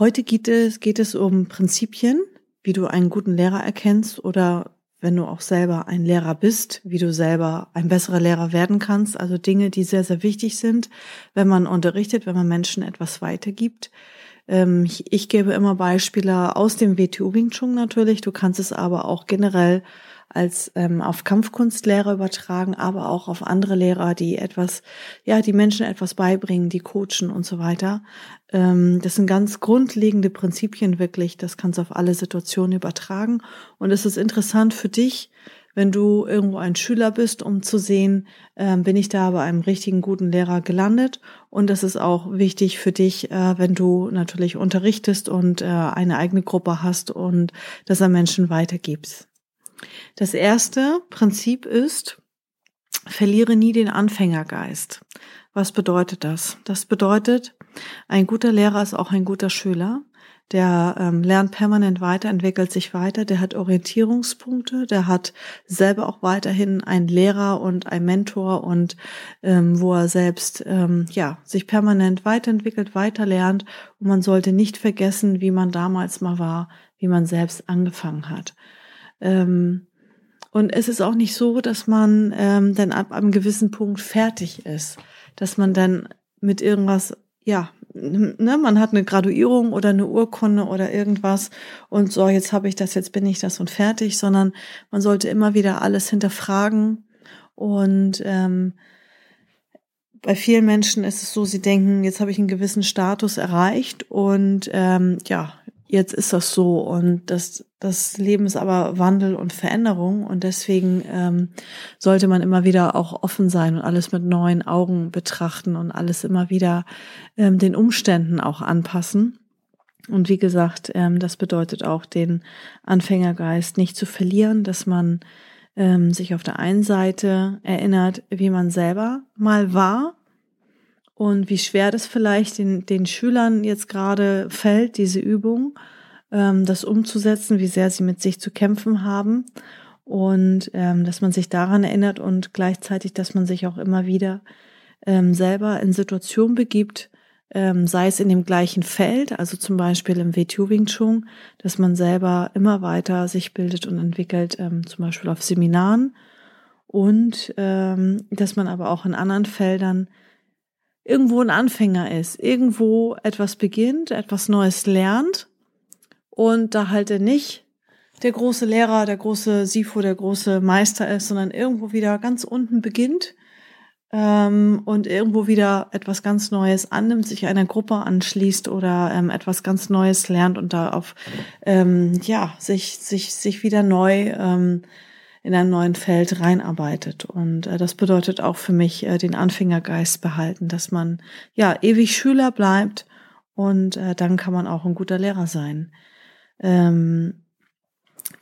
Heute geht es, geht es um Prinzipien, wie du einen guten Lehrer erkennst oder wenn du auch selber ein Lehrer bist, wie du selber ein besserer Lehrer werden kannst. Also Dinge, die sehr, sehr wichtig sind, wenn man unterrichtet, wenn man Menschen etwas weitergibt. Ähm, ich, gebe immer Beispiele aus dem WTU Wing Chun natürlich. Du kannst es aber auch generell als ähm, auf Kampfkunstlehrer übertragen, aber auch auf andere Lehrer, die etwas, ja, die Menschen etwas beibringen, die coachen und so weiter. Ähm, das sind ganz grundlegende Prinzipien wirklich. Das kannst du auf alle Situationen übertragen. Und es ist interessant für dich, wenn du irgendwo ein Schüler bist, um zu sehen, äh, bin ich da bei einem richtigen guten Lehrer gelandet. Und das ist auch wichtig für dich, äh, wenn du natürlich unterrichtest und äh, eine eigene Gruppe hast und das an Menschen weitergibst. Das erste Prinzip ist, verliere nie den Anfängergeist. Was bedeutet das? Das bedeutet, ein guter Lehrer ist auch ein guter Schüler. Der ähm, lernt permanent weiter, entwickelt sich weiter, der hat Orientierungspunkte, der hat selber auch weiterhin einen Lehrer und einen Mentor und ähm, wo er selbst ähm, ja sich permanent weiterentwickelt, weiter lernt und man sollte nicht vergessen, wie man damals mal war, wie man selbst angefangen hat. Ähm, und es ist auch nicht so, dass man ähm, dann ab einem gewissen Punkt fertig ist, dass man dann mit irgendwas, ja, ne, man hat eine Graduierung oder eine Urkunde oder irgendwas und so, jetzt habe ich das, jetzt bin ich das und fertig, sondern man sollte immer wieder alles hinterfragen und ähm, bei vielen Menschen ist es so, sie denken, jetzt habe ich einen gewissen Status erreicht und ähm, ja, jetzt ist das so und das, das Leben ist aber Wandel und Veränderung und deswegen ähm, sollte man immer wieder auch offen sein und alles mit neuen Augen betrachten und alles immer wieder ähm, den Umständen auch anpassen. Und wie gesagt, ähm, das bedeutet auch den Anfängergeist nicht zu verlieren, dass man ähm, sich auf der einen Seite erinnert, wie man selber mal war und wie schwer das vielleicht den, den Schülern jetzt gerade fällt, diese Übung, ähm, das umzusetzen, wie sehr sie mit sich zu kämpfen haben und ähm, dass man sich daran erinnert und gleichzeitig, dass man sich auch immer wieder ähm, selber in Situationen begibt, ähm, sei es in dem gleichen Feld, also zum Beispiel im WTU Wing Chun, dass man selber immer weiter sich bildet und entwickelt, ähm, zum Beispiel auf Seminaren und ähm, dass man aber auch in anderen Feldern irgendwo ein Anfänger ist, irgendwo etwas beginnt, etwas Neues lernt und da halt er nicht der große Lehrer, der große Sifo, der große Meister ist, sondern irgendwo wieder ganz unten beginnt ähm, und irgendwo wieder etwas ganz Neues annimmt, sich einer Gruppe anschließt oder ähm, etwas ganz Neues lernt und da auf ähm, ja sich sich sich wieder neu ähm, in ein neuen Feld reinarbeitet. Und äh, das bedeutet auch für mich äh, den Anfängergeist behalten, dass man ja ewig Schüler bleibt und äh, dann kann man auch ein guter Lehrer sein. Ähm,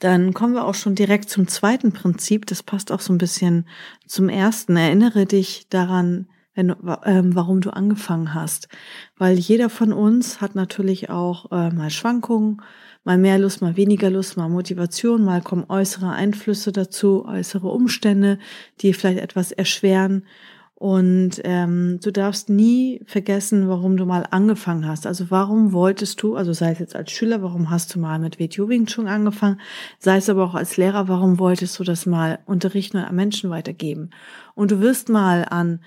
dann kommen wir auch schon direkt zum zweiten Prinzip. Das passt auch so ein bisschen zum ersten. Erinnere dich daran, wenn, ähm, warum du angefangen hast. Weil jeder von uns hat natürlich auch äh, mal Schwankungen, mal mehr Lust, mal weniger Lust, mal Motivation, mal kommen äußere Einflüsse dazu, äußere Umstände, die vielleicht etwas erschweren. Und ähm, du darfst nie vergessen, warum du mal angefangen hast. Also warum wolltest du, also sei es jetzt als Schüler, warum hast du mal mit WTU Wing Chun angefangen, sei es aber auch als Lehrer, warum wolltest du das mal unterrichten und an Menschen weitergeben. Und du wirst mal an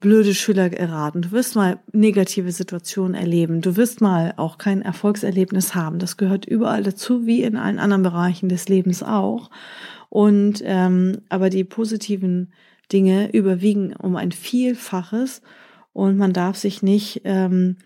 blöde Schüler geraten. Du wirst mal negative Situationen erleben. Du wirst mal auch kein Erfolgserlebnis haben. Das gehört überall dazu, wie in allen anderen Bereichen des Lebens auch. Und ähm, aber die positiven Dinge überwiegen um ein Vielfaches und man darf sich nicht ähm,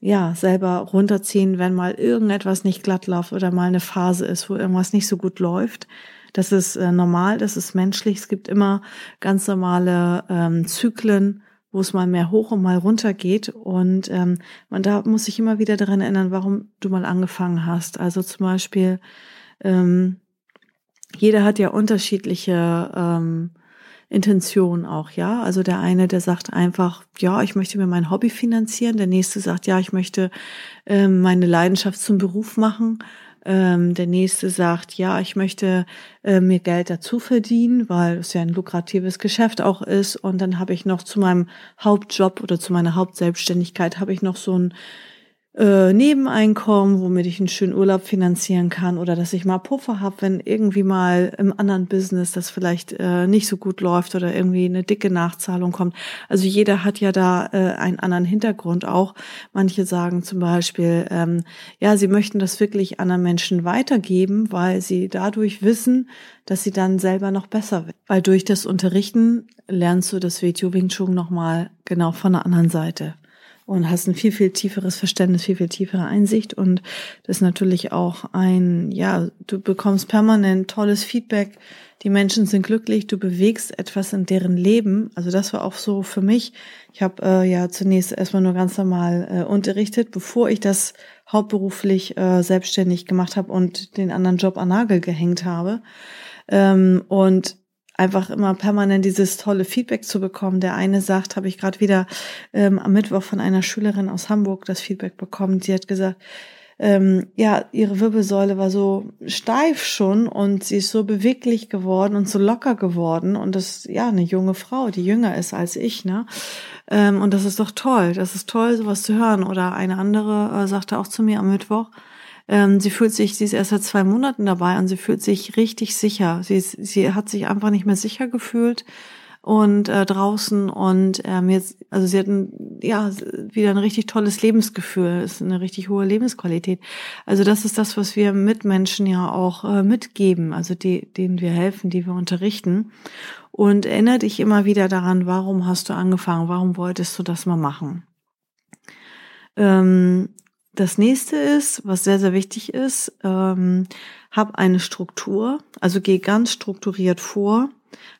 ja selber runterziehen, wenn mal irgendetwas nicht glatt läuft oder mal eine Phase ist, wo irgendwas nicht so gut läuft. Das ist äh, normal, das ist menschlich. Es gibt immer ganz normale ähm, Zyklen wo es mal mehr hoch und mal runter geht. Und ähm, man da muss sich immer wieder daran erinnern, warum du mal angefangen hast. Also zum Beispiel, ähm, jeder hat ja unterschiedliche ähm, Intention auch, ja. Also der eine, der sagt einfach, ja, ich möchte mir mein Hobby finanzieren. Der nächste sagt, ja, ich möchte ähm, meine Leidenschaft zum Beruf machen. Ähm, der nächste sagt, ja, ich möchte äh, mir Geld dazu verdienen, weil es ja ein lukratives Geschäft auch ist. Und dann habe ich noch zu meinem Hauptjob oder zu meiner Hauptselbstständigkeit habe ich noch so ein äh, Nebeneinkommen, womit ich einen schönen Urlaub finanzieren kann oder dass ich mal Puffer habe, wenn irgendwie mal im anderen Business das vielleicht äh, nicht so gut läuft oder irgendwie eine dicke Nachzahlung kommt. Also jeder hat ja da äh, einen anderen Hintergrund auch. Manche sagen zum Beispiel, ähm, ja, sie möchten das wirklich anderen Menschen weitergeben, weil sie dadurch wissen, dass sie dann selber noch besser wird. Weil durch das Unterrichten lernst du das WTO Wing Chun nochmal genau von der anderen Seite und hast ein viel, viel tieferes Verständnis, viel, viel tiefere Einsicht und das ist natürlich auch ein, ja, du bekommst permanent tolles Feedback, die Menschen sind glücklich, du bewegst etwas in deren Leben. Also das war auch so für mich. Ich habe äh, ja zunächst erstmal nur ganz normal äh, unterrichtet, bevor ich das hauptberuflich äh, selbstständig gemacht habe und den anderen Job an Nagel gehängt habe. Ähm, und einfach immer permanent dieses tolle Feedback zu bekommen. Der eine sagt, habe ich gerade wieder ähm, am Mittwoch von einer Schülerin aus Hamburg das Feedback bekommen. Sie hat gesagt, ähm, ja, ihre Wirbelsäule war so steif schon und sie ist so beweglich geworden und so locker geworden und das ja eine junge Frau, die jünger ist als ich, ne? Ähm, und das ist doch toll, das ist toll, sowas zu hören. Oder eine andere äh, sagte auch zu mir am Mittwoch, ähm, sie fühlt sich, sie ist erst seit zwei Monaten dabei und sie fühlt sich richtig sicher. Sie, ist, sie hat sich einfach nicht mehr sicher gefühlt und äh, draußen und ähm, jetzt, also sie hat ein, ja wieder ein richtig tolles Lebensgefühl, ist eine richtig hohe Lebensqualität. Also das ist das, was wir Mitmenschen ja auch äh, mitgeben, also die, denen wir helfen, die wir unterrichten. Und erinnere dich immer wieder daran, warum hast du angefangen, warum wolltest du das mal machen? Ähm, das nächste ist, was sehr, sehr wichtig ist, ähm, hab eine Struktur, also geh ganz strukturiert vor,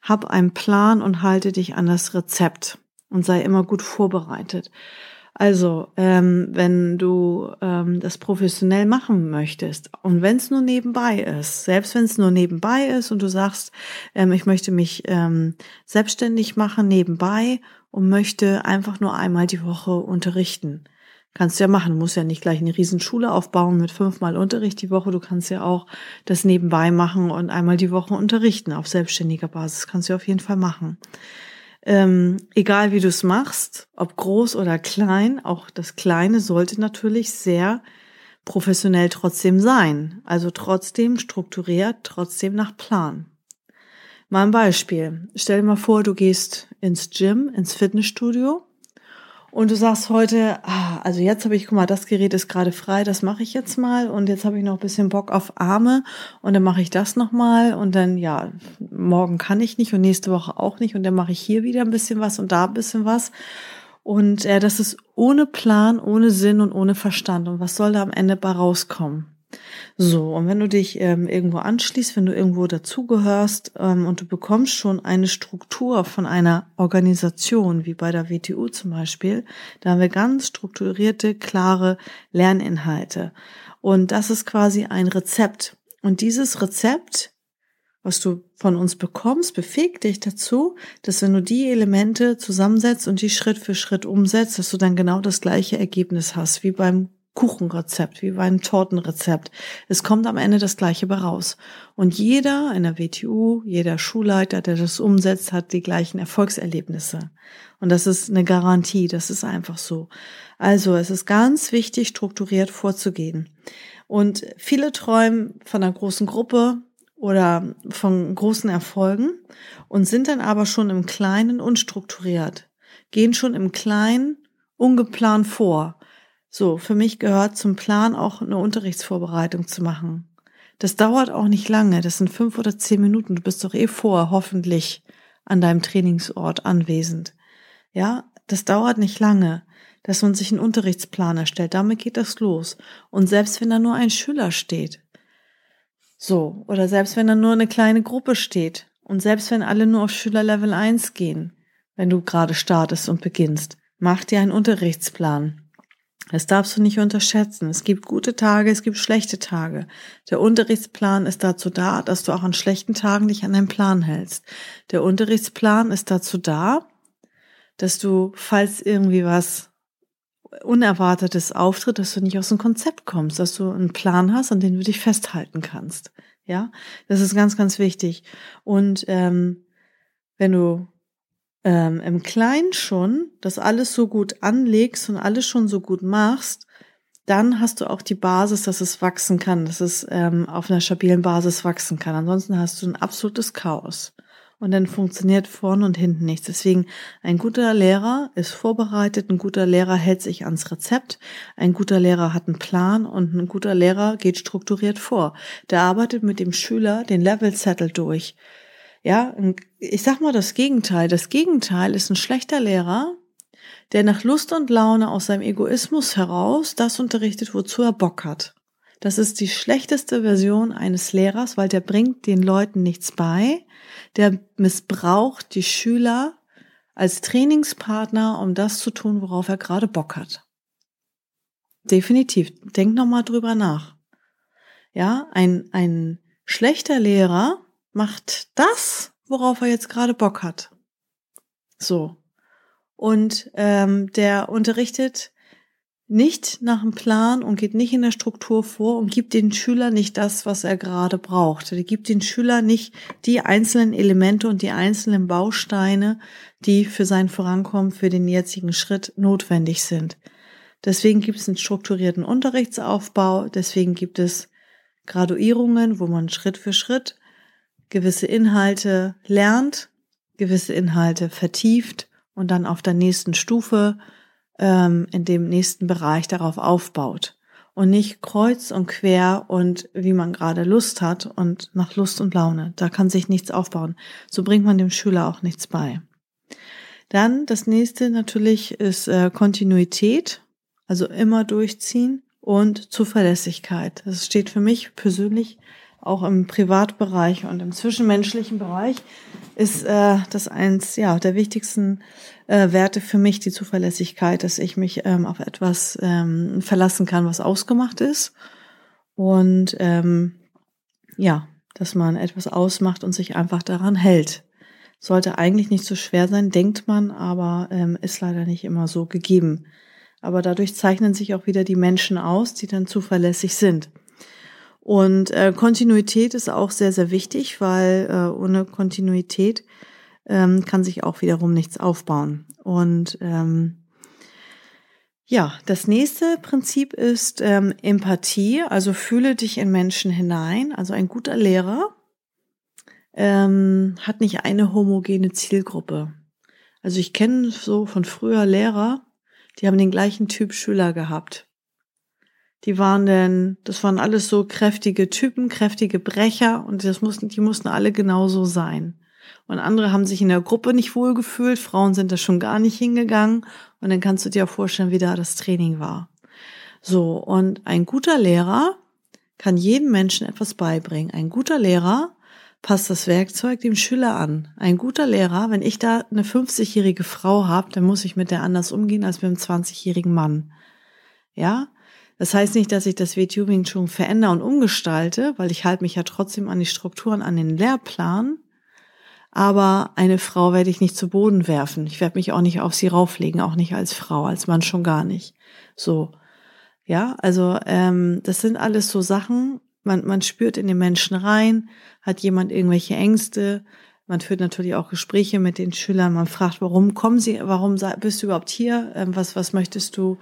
hab einen Plan und halte dich an das Rezept und sei immer gut vorbereitet. Also, ähm, wenn du ähm, das professionell machen möchtest und wenn es nur nebenbei ist, selbst wenn es nur nebenbei ist und du sagst, ähm, ich möchte mich ähm, selbstständig machen nebenbei und möchte einfach nur einmal die Woche unterrichten, Kannst du ja machen. Du musst ja nicht gleich eine Riesenschule aufbauen mit fünfmal Unterricht die Woche. Du kannst ja auch das nebenbei machen und einmal die Woche unterrichten auf selbstständiger Basis. Kannst du auf jeden Fall machen. Ähm, egal wie du es machst, ob groß oder klein, auch das Kleine sollte natürlich sehr professionell trotzdem sein. Also trotzdem strukturiert, trotzdem nach Plan. Mal ein Beispiel. Stell dir mal vor, du gehst ins Gym, ins Fitnessstudio und du sagst heute, ah, also jetzt habe ich, guck mal, das Gerät ist gerade frei, das mache ich jetzt mal und jetzt habe ich noch ein bisschen Bock auf Arme und dann mache ich das nochmal und dann, ja, morgen kann ich nicht und nächste Woche auch nicht und dann mache ich hier wieder ein bisschen was und da ein bisschen was. Und äh, das ist ohne Plan, ohne Sinn und ohne Verstand. Und was soll da am Ende bei rauskommen? So, und wenn du dich ähm, irgendwo anschließt, wenn du irgendwo dazugehörst ähm, und du bekommst schon eine Struktur von einer Organisation, wie bei der WTU zum Beispiel, da haben wir ganz strukturierte, klare Lerninhalte. Und das ist quasi ein Rezept. Und dieses Rezept, was du von uns bekommst, befähigt dich dazu, dass wenn du die Elemente zusammensetzt und die Schritt für Schritt umsetzt, dass du dann genau das gleiche Ergebnis hast wie beim Kuchenrezept, wie bei einem Tortenrezept. Es kommt am Ende das Gleiche bei raus. Und jeder in der WTU, jeder Schulleiter, der das umsetzt, hat die gleichen Erfolgserlebnisse. Und das ist eine Garantie, das ist einfach so. Also es ist ganz wichtig, strukturiert vorzugehen. Und viele träumen von einer großen Gruppe oder von großen Erfolgen und sind dann aber schon im Kleinen unstrukturiert, gehen schon im Kleinen ungeplant vor so, für mich gehört zum Plan auch eine Unterrichtsvorbereitung zu machen. Das dauert auch nicht lange, das sind fünf oder zehn Minuten. Du bist doch eh vor, hoffentlich an deinem Trainingsort anwesend. Ja, das dauert nicht lange, dass man sich einen Unterrichtsplan erstellt. Damit geht das los. Und selbst wenn da nur ein Schüler steht, so, oder selbst wenn da nur eine kleine Gruppe steht, und selbst wenn alle nur auf Schülerlevel 1 gehen, wenn du gerade startest und beginnst. Mach dir einen Unterrichtsplan. Das darfst du nicht unterschätzen. Es gibt gute Tage, es gibt schlechte Tage. Der Unterrichtsplan ist dazu da, dass du auch an schlechten Tagen dich an deinen Plan hältst. Der Unterrichtsplan ist dazu da, dass du, falls irgendwie was Unerwartetes auftritt, dass du nicht aus dem Konzept kommst, dass du einen Plan hast, an den du dich festhalten kannst. Ja, das ist ganz, ganz wichtig. Und ähm, wenn du ähm, im Kleinen schon das alles so gut anlegst und alles schon so gut machst, dann hast du auch die Basis, dass es wachsen kann, dass es ähm, auf einer stabilen Basis wachsen kann. Ansonsten hast du ein absolutes Chaos. Und dann funktioniert vorne und hinten nichts. Deswegen, ein guter Lehrer ist vorbereitet, ein guter Lehrer hält sich ans Rezept, ein guter Lehrer hat einen Plan und ein guter Lehrer geht strukturiert vor. Der arbeitet mit dem Schüler den Level-Settle durch. Ja, ich sag mal das Gegenteil. Das Gegenteil ist ein schlechter Lehrer, der nach Lust und Laune aus seinem Egoismus heraus das unterrichtet, wozu er Bock hat. Das ist die schlechteste Version eines Lehrers, weil der bringt den Leuten nichts bei. Der missbraucht die Schüler als Trainingspartner, um das zu tun, worauf er gerade Bock hat. Definitiv. Denk nochmal drüber nach. Ja, ein, ein schlechter Lehrer macht das, worauf er jetzt gerade Bock hat. So. Und ähm, der unterrichtet nicht nach dem Plan und geht nicht in der Struktur vor und gibt den Schüler nicht das, was er gerade braucht. Er gibt den Schüler nicht die einzelnen Elemente und die einzelnen Bausteine, die für sein Vorankommen, für den jetzigen Schritt notwendig sind. Deswegen gibt es einen strukturierten Unterrichtsaufbau, deswegen gibt es Graduierungen, wo man Schritt für Schritt gewisse Inhalte lernt, gewisse Inhalte vertieft und dann auf der nächsten Stufe ähm, in dem nächsten Bereich darauf aufbaut und nicht kreuz und quer und wie man gerade Lust hat und nach Lust und Laune. Da kann sich nichts aufbauen. So bringt man dem Schüler auch nichts bei. Dann das nächste natürlich ist äh, Kontinuität, also immer durchziehen und Zuverlässigkeit. Das steht für mich persönlich auch im Privatbereich und im zwischenmenschlichen Bereich ist äh, das eins ja der wichtigsten äh, Werte für mich die Zuverlässigkeit, dass ich mich ähm, auf etwas ähm, verlassen kann, was ausgemacht ist und ähm, ja, dass man etwas ausmacht und sich einfach daran hält. Sollte eigentlich nicht so schwer sein, denkt man, aber ähm, ist leider nicht immer so gegeben. Aber dadurch zeichnen sich auch wieder die Menschen aus, die dann zuverlässig sind. Und äh, Kontinuität ist auch sehr, sehr wichtig, weil äh, ohne Kontinuität ähm, kann sich auch wiederum nichts aufbauen. Und ähm, ja, das nächste Prinzip ist ähm, Empathie, also fühle dich in Menschen hinein. Also ein guter Lehrer ähm, hat nicht eine homogene Zielgruppe. Also ich kenne so von früher Lehrer, die haben den gleichen Typ Schüler gehabt. Die waren denn, das waren alles so kräftige Typen, kräftige Brecher und das mussten, die mussten alle genauso sein. Und andere haben sich in der Gruppe nicht wohlgefühlt, Frauen sind da schon gar nicht hingegangen und dann kannst du dir vorstellen, wie da das Training war. So, und ein guter Lehrer kann jedem Menschen etwas beibringen. Ein guter Lehrer passt das Werkzeug dem Schüler an. Ein guter Lehrer, wenn ich da eine 50-jährige Frau habe, dann muss ich mit der anders umgehen als mit einem 20-jährigen Mann. Ja, das heißt nicht, dass ich das WTU schon verändere und umgestalte, weil ich halte mich ja trotzdem an die Strukturen, an den Lehrplan. Aber eine Frau werde ich nicht zu Boden werfen. Ich werde mich auch nicht auf sie rauflegen, auch nicht als Frau, als Mann schon gar nicht. So. Ja, also ähm, das sind alles so Sachen, man, man spürt in den Menschen rein, hat jemand irgendwelche Ängste, man führt natürlich auch Gespräche mit den Schülern. Man fragt, warum kommen sie, warum bist du überhaupt hier? Ähm, was, was möchtest du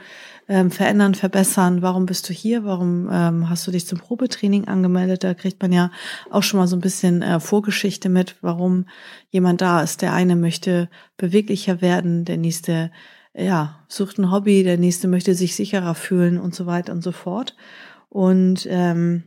ähm, verändern, verbessern? Warum bist du hier? Warum ähm, hast du dich zum Probetraining angemeldet? Da kriegt man ja auch schon mal so ein bisschen äh, Vorgeschichte mit, warum jemand da ist. Der eine möchte beweglicher werden, der nächste, ja, sucht ein Hobby, der nächste möchte sich sicherer fühlen und so weiter und so fort. Und ähm,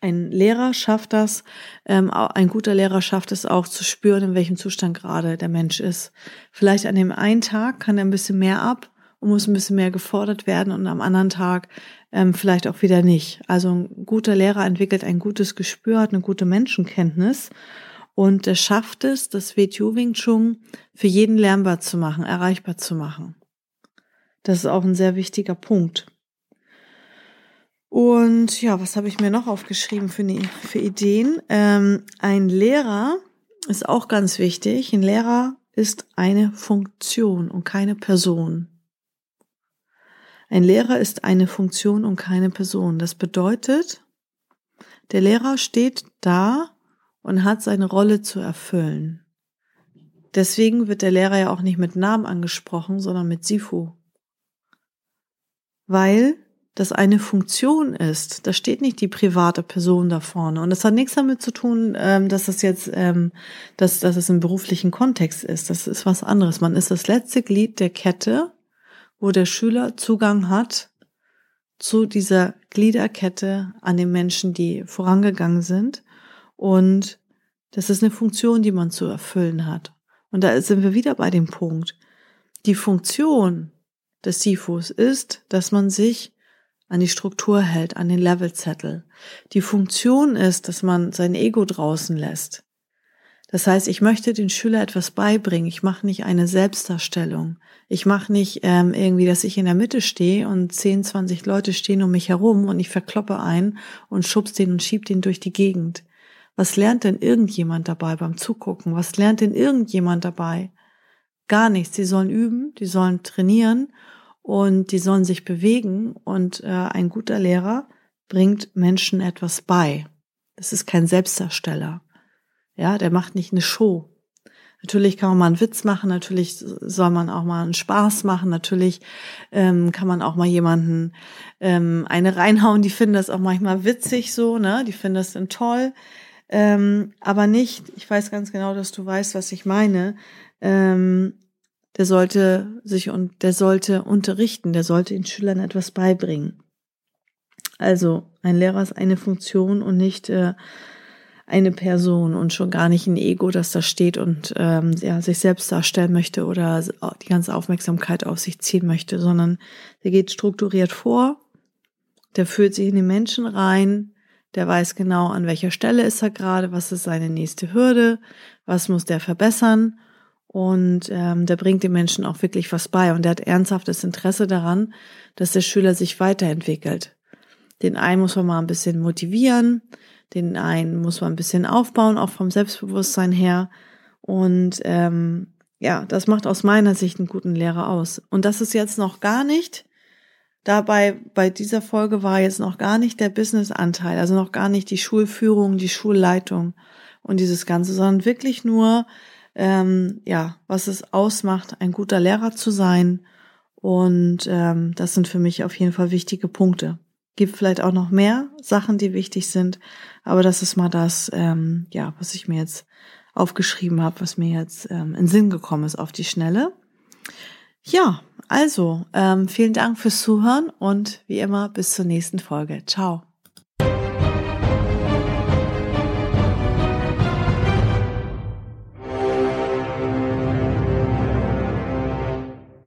ein Lehrer schafft das, ähm, ein guter Lehrer schafft es auch zu spüren, in welchem Zustand gerade der Mensch ist. Vielleicht an dem einen Tag kann er ein bisschen mehr ab und muss ein bisschen mehr gefordert werden und am anderen Tag ähm, vielleicht auch wieder nicht. Also ein guter Lehrer entwickelt ein gutes Gespür, hat eine gute Menschenkenntnis Und er schafft es, das WTU Wing Chun für jeden lernbar zu machen, erreichbar zu machen. Das ist auch ein sehr wichtiger Punkt. Und ja, was habe ich mir noch aufgeschrieben für, ne, für Ideen? Ähm, ein Lehrer ist auch ganz wichtig. Ein Lehrer ist eine Funktion und keine Person. Ein Lehrer ist eine Funktion und keine Person. Das bedeutet, der Lehrer steht da und hat seine Rolle zu erfüllen. Deswegen wird der Lehrer ja auch nicht mit Namen angesprochen, sondern mit Sifu. Weil das eine Funktion ist. Da steht nicht die private Person da vorne. Und das hat nichts damit zu tun, ähm, dass das jetzt, ähm, dass, dass es im beruflichen Kontext ist. Das ist was anderes. Man ist das letzte Glied der Kette, wo der Schüler Zugang hat zu dieser Gliederkette an den Menschen, die vorangegangen sind. Und das ist eine Funktion, die man zu erfüllen hat. Und da sind wir wieder bei dem Punkt. Die Funktion des Sifus ist, dass man sich an die Struktur hält, an den Levelzettel. Die Funktion ist, dass man sein Ego draußen lässt. Das heißt, ich möchte den Schüler etwas beibringen. Ich mache nicht eine Selbstdarstellung. Ich mache nicht ähm, irgendwie, dass ich in der Mitte stehe und 10, 20 Leute stehen um mich herum und ich verkloppe einen und schubst den und schieb den durch die Gegend. Was lernt denn irgendjemand dabei beim Zugucken? Was lernt denn irgendjemand dabei? Gar nichts. Sie sollen üben, die sollen trainieren und die sollen sich bewegen und äh, ein guter Lehrer bringt Menschen etwas bei. Das ist kein Selbstdarsteller. Ja, der macht nicht eine Show. Natürlich kann man mal einen Witz machen, natürlich soll man auch mal einen Spaß machen, natürlich ähm, kann man auch mal jemanden ähm, eine reinhauen, die finden das auch manchmal witzig so, ne? Die finden das dann toll. Ähm, aber nicht, ich weiß ganz genau, dass du weißt, was ich meine. Ähm, der sollte sich und der sollte unterrichten, der sollte den Schülern etwas beibringen. Also ein Lehrer ist eine Funktion und nicht äh, eine Person und schon gar nicht ein Ego, das da steht und ähm, ja, sich selbst darstellen möchte oder die ganze Aufmerksamkeit auf sich ziehen möchte, sondern der geht strukturiert vor, der fühlt sich in die Menschen rein, der weiß genau, an welcher Stelle ist er gerade, was ist seine nächste Hürde, was muss der verbessern und ähm, der bringt den Menschen auch wirklich was bei und der hat ernsthaftes Interesse daran, dass der Schüler sich weiterentwickelt. Den einen muss man mal ein bisschen motivieren, den einen muss man ein bisschen aufbauen, auch vom Selbstbewusstsein her. Und ähm, ja, das macht aus meiner Sicht einen guten Lehrer aus. Und das ist jetzt noch gar nicht, dabei bei dieser Folge war jetzt noch gar nicht der Business-Anteil, also noch gar nicht die Schulführung, die Schulleitung und dieses Ganze, sondern wirklich nur ähm, ja, was es ausmacht, ein guter Lehrer zu sein. Und ähm, das sind für mich auf jeden Fall wichtige Punkte. Gibt vielleicht auch noch mehr Sachen, die wichtig sind, aber das ist mal das, ähm, ja, was ich mir jetzt aufgeschrieben habe, was mir jetzt ähm, in Sinn gekommen ist auf die Schnelle. Ja, also ähm, vielen Dank fürs Zuhören und wie immer bis zur nächsten Folge. Ciao.